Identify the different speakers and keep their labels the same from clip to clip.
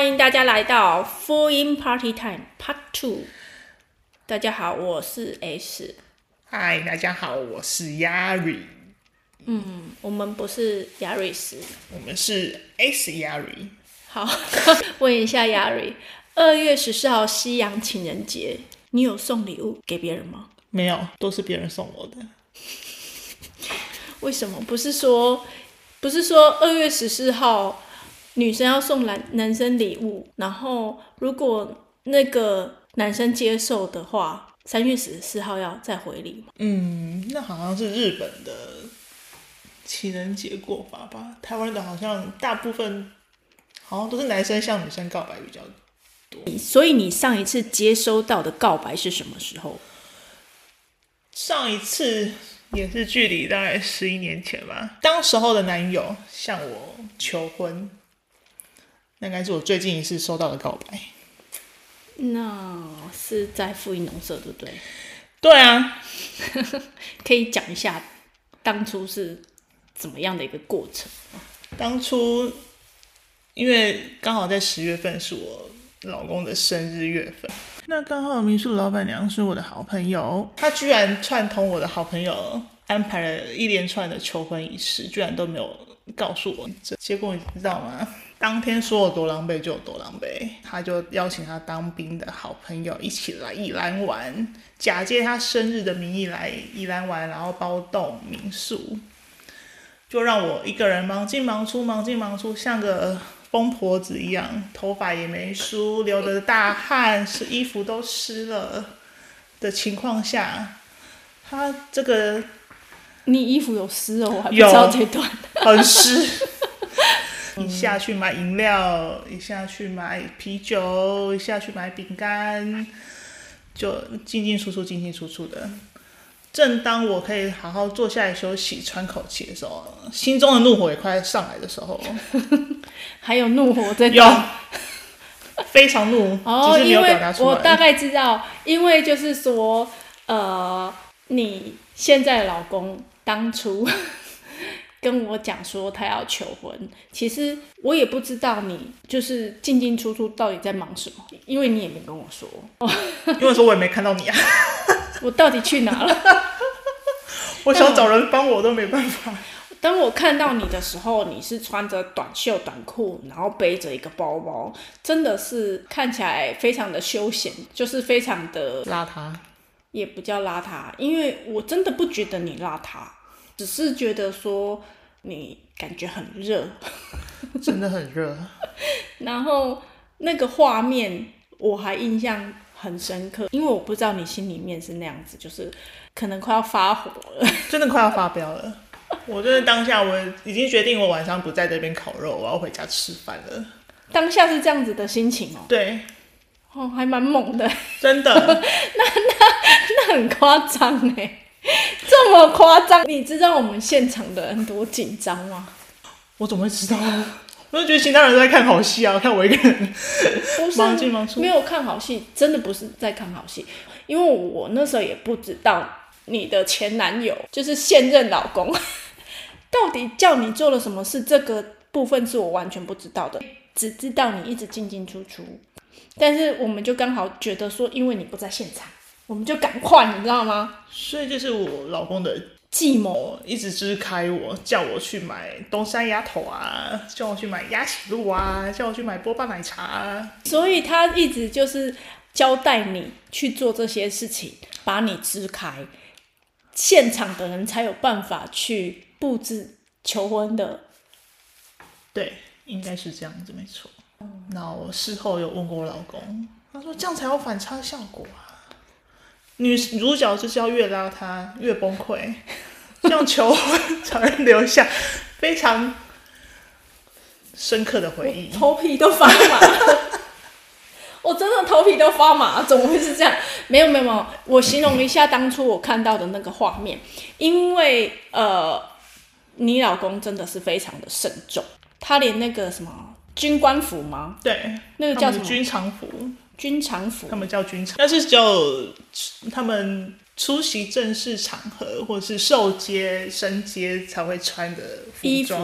Speaker 1: 欢迎大家来到 Full In Party Time Part Two。大家好，我是 S。
Speaker 2: 嗨，大家好，我是 Yari，
Speaker 1: 嗯，我们不是 Yaris，。
Speaker 2: 我们是 S Yari。
Speaker 1: 好，问一下 Yari，，二月十四号西洋情人节，你有送礼物给别人吗？
Speaker 2: 没有，都是别人送我的。
Speaker 1: 为什么？不是说不是说二月十四号女生要送男男生礼物，然后如果那个男生接受的话，三月十四号要再回礼吗？
Speaker 2: 嗯，那好像是日本的情人节过法吧？台湾的好像大部分好像都是男生向女生告白比较多。
Speaker 1: 所以你上一次接收到的告白是什么时候？
Speaker 2: 上一次也是距离大概十一年前吧，当时候的男友向我求婚，那应该是我最近一次收到的告白。
Speaker 1: 那是在富裕农舍，对不对？
Speaker 2: 对啊，
Speaker 1: 可以讲一下当初是怎么样的一个过程？
Speaker 2: 当初因为刚好在十月份是我老公的生日月份，那刚好民宿老板娘是我的好朋友，她居然串通我的好朋友安排了一连串的求婚仪式，居然都没有告诉我。这结果你知道吗？当天说有多狼狈就有多狼狈，他就邀请他当兵的好朋友一起来宜兰玩，假借他生日的名义来宜兰玩，然后包栋民宿。就让我一个人忙进忙出，忙进忙出，像个疯婆子一样，头发也没梳，流的大汗，是衣服都湿了的情况下，他这个
Speaker 1: 你衣服有湿哦，我还不知
Speaker 2: 有
Speaker 1: 道这段。
Speaker 2: 很湿，一下去买饮料，一下去买啤酒，一下去买饼干，就进进出出，进进出出的。正当我可以好好坐下来休息、喘口气的时候，心中的怒火也快上来的时候，
Speaker 1: 还有怒火在
Speaker 2: 有非常怒，
Speaker 1: 哦，
Speaker 2: 只是没有表达出来。
Speaker 1: 我大概知道，因为就是说，呃，你现在的老公当初跟我讲说他要求婚，其实我也不知道你就是进进出出到底在忙什么，因为你也没跟我说，
Speaker 2: 因为说我也没看到你啊，
Speaker 1: 我到底去哪了。
Speaker 2: 我想找人帮我都没办法。
Speaker 1: 当我看到你的时候，你是穿着短袖短裤，然后背着一个包包，真的是看起来非常的休闲，就是非常的
Speaker 2: 邋遢，
Speaker 1: 也不叫邋遢，因为我真的不觉得你邋遢，只是觉得说你感觉很热，
Speaker 2: 真的很热。
Speaker 1: 然后那个画面我还印象很深刻，因为我不知道你心里面是那样子，就是可能快要发火了。
Speaker 2: 真的快要发飙了。我真的当下我已经决定，我晚上不在这边烤肉，我要回家吃饭了。
Speaker 1: 当下是这样子的心情哦、
Speaker 2: 对，
Speaker 1: 哦，还蛮猛的，
Speaker 2: 真的，
Speaker 1: 那很夸张哎，这么夸张，你知道我们现场的人多紧张吗？
Speaker 2: 我怎么会知道？我就觉得其他人都在看好戏啊，看我一个人
Speaker 1: 不是
Speaker 2: 忙进忙出
Speaker 1: 没。有看好戏，真的不是在看好戏，因为我那时候也不知道你的前男友就是现任老公，到底叫你做了什么事，这个部分是我完全不知道的，只知道你一直进进出出，但是我们就刚好觉得说，因为你不在现场，我们就赶快，你知道吗？
Speaker 2: 所以就是我老公的
Speaker 1: 计谋，
Speaker 2: 一直支开我，叫我去买东山鸭头啊，叫我去买鸭血露啊，叫我去买波霸奶茶啊。
Speaker 1: 所以他一直就是交代你去做这些事情，把你支开，现场的人才有办法去布置求婚的。
Speaker 2: 对，应该是这样子，没错。那我事后有问过我老公，他说这样才有反差效果啊。女主角就是要越拉他越崩溃，这样求婚才会留下非常深刻的回忆。
Speaker 1: 头皮都发麻，我真的头皮都发麻，怎么会是这样？没有没有没有，我形容一下当初我看到的那个画面，因为呃，你老公真的是非常的慎重，他连那个什么军官服吗？
Speaker 2: 对，
Speaker 1: 那个叫什么？
Speaker 2: 军常服，
Speaker 1: 军常服
Speaker 2: 他们叫军常，但是只有他们出席正式场合或者是受接、升阶才会穿的
Speaker 1: 衣服，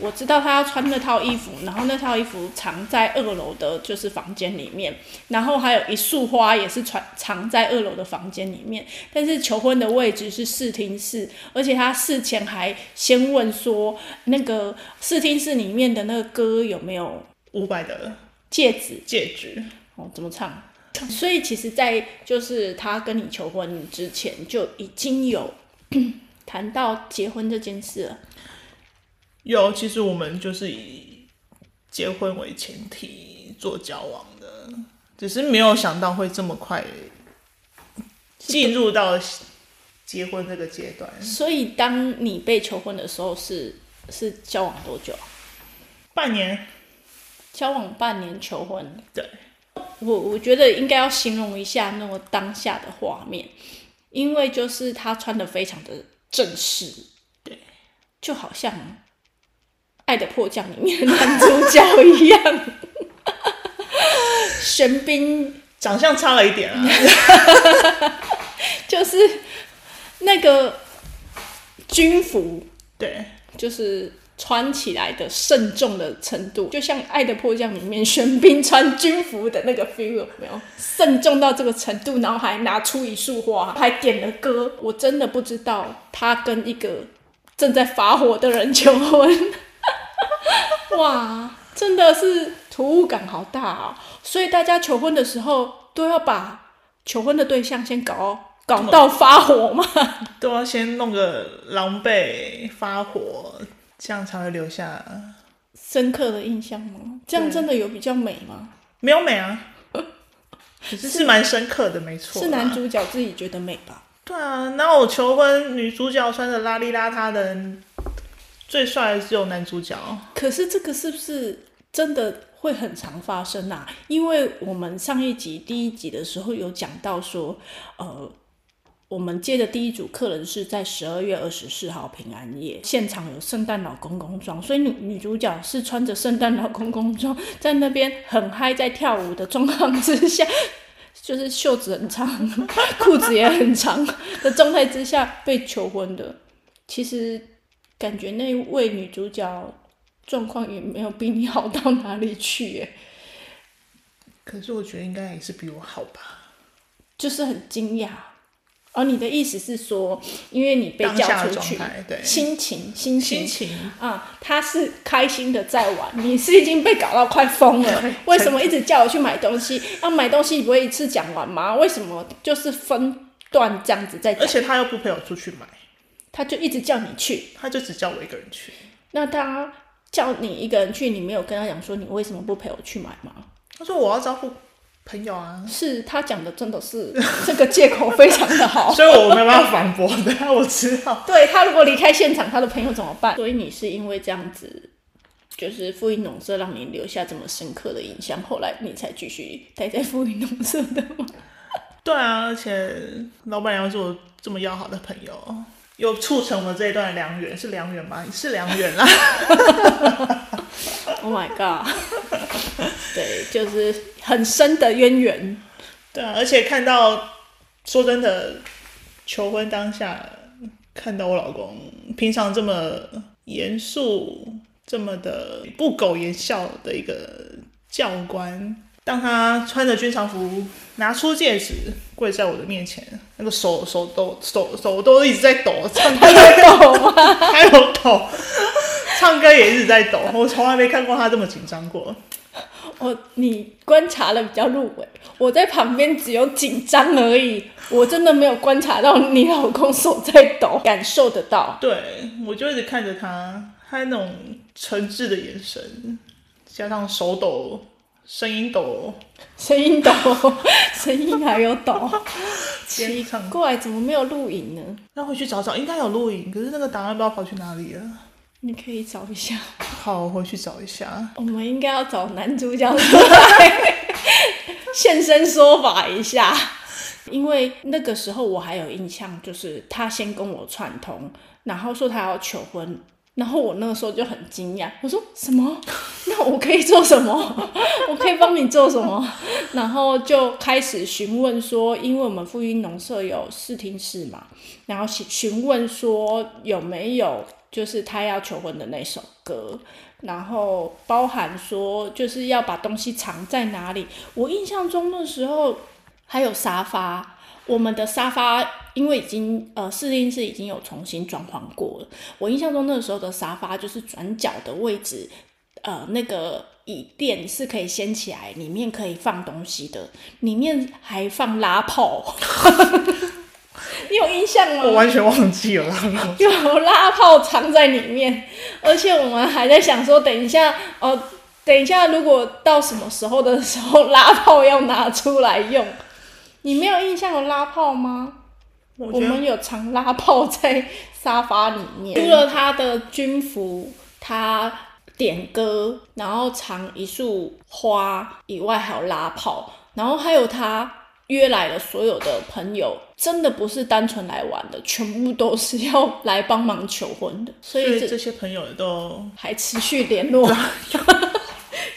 Speaker 1: 我知道他要穿那套衣服，然后那套衣服藏在二楼的，就是房间里面，然后还有一束花也是穿藏在二楼的房间里面。但是求婚的位置是视听室，而且他事前还先问说，那个视听室里面的那个歌有没有
Speaker 2: 伍佰的
Speaker 1: 戒指？
Speaker 2: 戒指
Speaker 1: 哦，怎么唱？所以其实，在就是他跟你求婚之前，就已经有 谈到结婚这件事了。
Speaker 2: 有，其实我们就是以结婚为前提做交往的，只是没有想到会这么快进入到结婚这个阶段。
Speaker 1: 所以，当你被求婚的时候，是是交往多久？
Speaker 2: 半年。
Speaker 1: 交往半年求婚。
Speaker 2: 对。
Speaker 1: 我我觉得应该要形容一下那个当下的画面，因为就是他穿的非常的正式，
Speaker 2: 对，
Speaker 1: 就好像《爱的迫降》里面的男主角一样，玄彬
Speaker 2: 长相差了一点啊，
Speaker 1: 就是那个军服，
Speaker 2: 对，
Speaker 1: 就是。穿起来的慎重的程度，就像《爱的迫降》里面玄彬穿军服的那个 feel，有没有？慎重到这个程度，然后还拿出一束花，还点了歌。我真的不知道他跟一个正在发火的人求婚，哇，真的是突兀感好大啊！所以大家求婚的时候都要把求婚的对象先搞搞到发火吗？
Speaker 2: 都要先弄个狼狈发火。这样才会留下
Speaker 1: 深刻的印象吗？这样真的有比较美吗？
Speaker 2: 没有美啊，可是是蛮深刻的，没错。
Speaker 1: 是男主角自己觉得美吧？
Speaker 2: 对啊，那我求婚，女主角穿着邋里邋遢的，最帅的只有男主角。
Speaker 1: 可是这个是不是真的会很常发生啊？因为我们上一集第一集的时候有讲到说，呃。我们接的第一组客人是在十二月二十四号平安夜，现场有圣诞老公公装，所以女女主角是穿着圣诞老公公装，在那边很嗨，在跳舞的状况之下，就是袖子很长，裤子也很长的状态之下被求婚的。其实感觉那位女主角状况也没有比你好到哪里去耶。
Speaker 2: 可是我觉得应该也是比我好吧，
Speaker 1: 就是很惊讶。哦，你的意思是说，因为你被叫出去，心情心情啊，他是开心的在玩，你是已经被搞到快疯了。为什么一直叫我去买东西？要买东西你不会一次讲完吗？为什么就是分段这样子在？
Speaker 2: 而且他又不陪我出去买，
Speaker 1: 他就一直叫你去，
Speaker 2: 他就只叫我一个人去。
Speaker 1: 那他叫你一个人去，你没有跟他讲说你为什么不陪我去买吗？
Speaker 2: 他说我要招呼。朋友啊，
Speaker 1: 是他讲的，真的是 这个借口非常的好，
Speaker 2: 所以我没办法反驳的，我知道。
Speaker 1: 对他如果离开现场，他的朋友怎么办？所以你是因为这样子，就是富音农舍让你留下这么深刻的印象，后来你才继续待在富音农舍的吗？
Speaker 2: 对啊，而且老板娘是我这么要好的朋友，又促成了这一段良缘，是良缘吗？是良缘啦。
Speaker 1: Oh my god！对，就是很深的渊源。
Speaker 2: 对啊，而且看到，说真的，求婚当下看到我老公平常这么严肃、这么的不苟言笑的一个教官，当他穿着军常服拿出戒指跪在我的面前，那个手手都手手都一直在抖，唱歌
Speaker 1: 在抖吗？
Speaker 2: 还有抖。唱歌也一直在抖，我从来没看过他这么紧张过。
Speaker 1: 我你观察的比较入微，我在旁边只有紧张而已，我真的没有观察到你老公手在抖，感受得到。
Speaker 2: 对，我就一直看着他，他那种诚挚的眼神，加上手抖，声音抖，
Speaker 1: 声音抖，声音还有抖，奇怪，怎么没有录影呢？
Speaker 2: 那回去找找，应该有录影，可是那个档案不知道跑去哪里了。
Speaker 1: 你可以找一下，
Speaker 2: 好，我回去找一下。
Speaker 1: 我们应该要找男主角出来 现身说法一下，因为那个时候我还有印象，就是他先跟我串通，然后说他要求婚，然后我那个时候就很惊讶，我说什么？那我可以做什么？我可以帮你做什么？然后就开始询问说，因为我们富音农舍有试听室嘛，然后询询问说有没有就是他要求婚的那首歌，然后包含说就是要把东西藏在哪里。我印象中那时候还有沙发。我们的沙发因为已经呃试音室已经有重新装潢过了，我印象中那时候的沙发就是转角的位置，呃那个椅垫是可以掀起来，里面可以放东西的，里面还放拉炮，你有印象吗？
Speaker 2: 我完全忘记了拉炮，
Speaker 1: 有拉炮藏在里面，而且我们还在想说，等一下哦，等一下如果到什么时候的时候拉炮要拿出来用。你没有印象有拉炮吗？我们有藏拉炮在沙发里面。除了他的军服，他点歌，然后藏一束花以外，还有拉炮，然后还有他约来了所有的朋友，真的不是单纯来玩的，全部都是要来帮忙求婚的。
Speaker 2: 所以这些朋友都
Speaker 1: 还持续联络。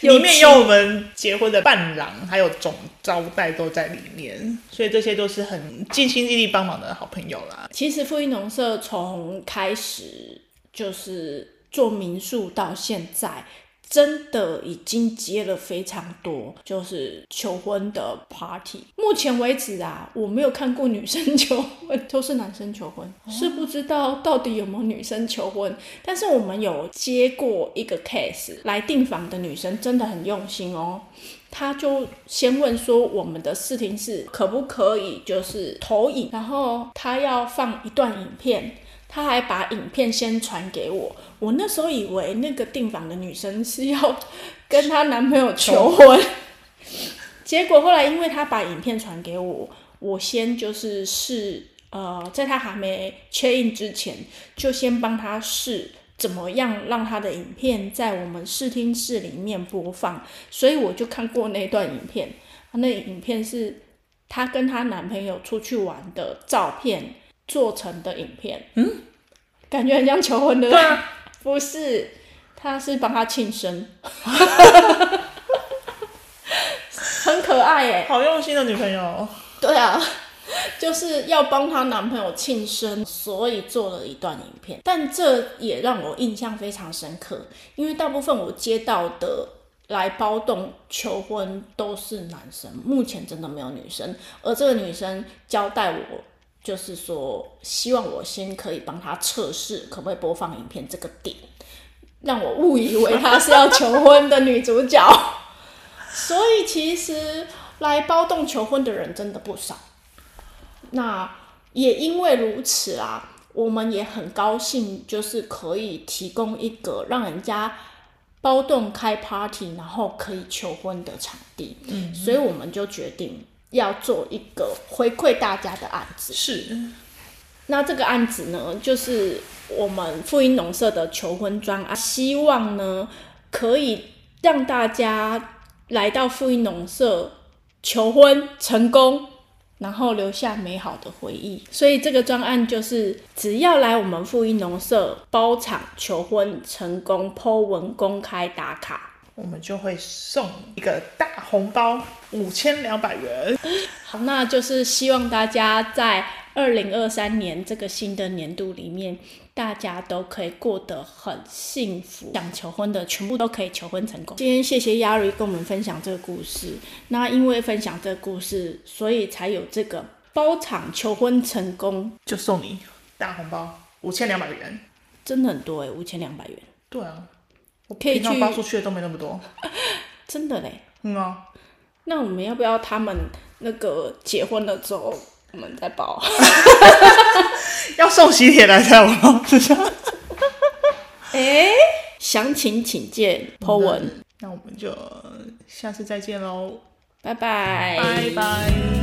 Speaker 2: 里面有我们结婚的伴郎，还有总招待都在里面，所以这些都是很尽心尽力帮忙的好朋友啦。
Speaker 1: 其实富裕农舍从开始就是做民宿到现在。真的已经接了非常多，就是求婚的 party。目前为止啊，我没有看过女生求婚，都是男生求婚，是不知道到底有没有女生求婚。但是我们有接过一个 case，来订房的女生真的很用心哦，她就先问说我们的视听室可不可以就是投影，然后她要放一段影片。他还把影片先传给我，我那时候以为那个订房的女生是要跟她男朋友求婚，结果后来因为她把影片传给我，我先就是试，呃，在她还没确认之前，就先帮她试怎么样让她的影片在我们视听室里面播放，所以我就看过那段影片，那影片是她跟她男朋友出去玩的照片。做成的影片，嗯，感觉很像求婚的，
Speaker 2: 对啊，
Speaker 1: 不是，他是帮他庆生，很可爱耶，
Speaker 2: 好用心的女朋友，
Speaker 1: 对啊，就是要帮她男朋友庆生，所以做了一段影片，但这也让我印象非常深刻，因为大部分我接到的来包栋求婚都是男生，目前真的没有女生，而这个女生交代我。就是说，希望我先可以帮他测试可不可以播放影片这个点，让我误以为他是要求婚的女主角。所以其实来包栋求婚的人真的不少。那也因为如此啊，我们也很高兴，就是可以提供一个让人家包栋开 party，然后可以求婚的场地。嗯，所以我们就决定。要做一个回馈大家的案子，
Speaker 2: 是。
Speaker 1: 那这个案子呢，就是我们富音农社的求婚专案，希望呢可以让大家来到富音农社求婚成功，然后留下美好的回忆。所以这个专案就是，只要来我们富音农社包场求婚成功，Po 文公开打卡。
Speaker 2: 我们就会送一个大红包，五千两百元。
Speaker 1: 好，那就是希望大家在二零二三年这个新的年度里面，大家都可以过得很幸福，想求婚的全部都可以求婚成功。今天谢谢 Yari 跟我们分享这个故事。那因为分享这个故事，所以才有这个包场求婚成功，
Speaker 2: 就送你大红包五千两百元，
Speaker 1: 真的很多哎，五千两百元。
Speaker 2: 对啊。可以去发出去的都没那么多，
Speaker 1: 真的嘞。
Speaker 2: 嗯啊，
Speaker 1: 那我们要不要他们那个结婚了之后，我们再包？
Speaker 2: 要送喜帖来才包，是这样。
Speaker 1: 哎，详情请见 Po 文。
Speaker 2: 那我们就下次再见喽，
Speaker 1: 拜拜，
Speaker 2: 拜拜。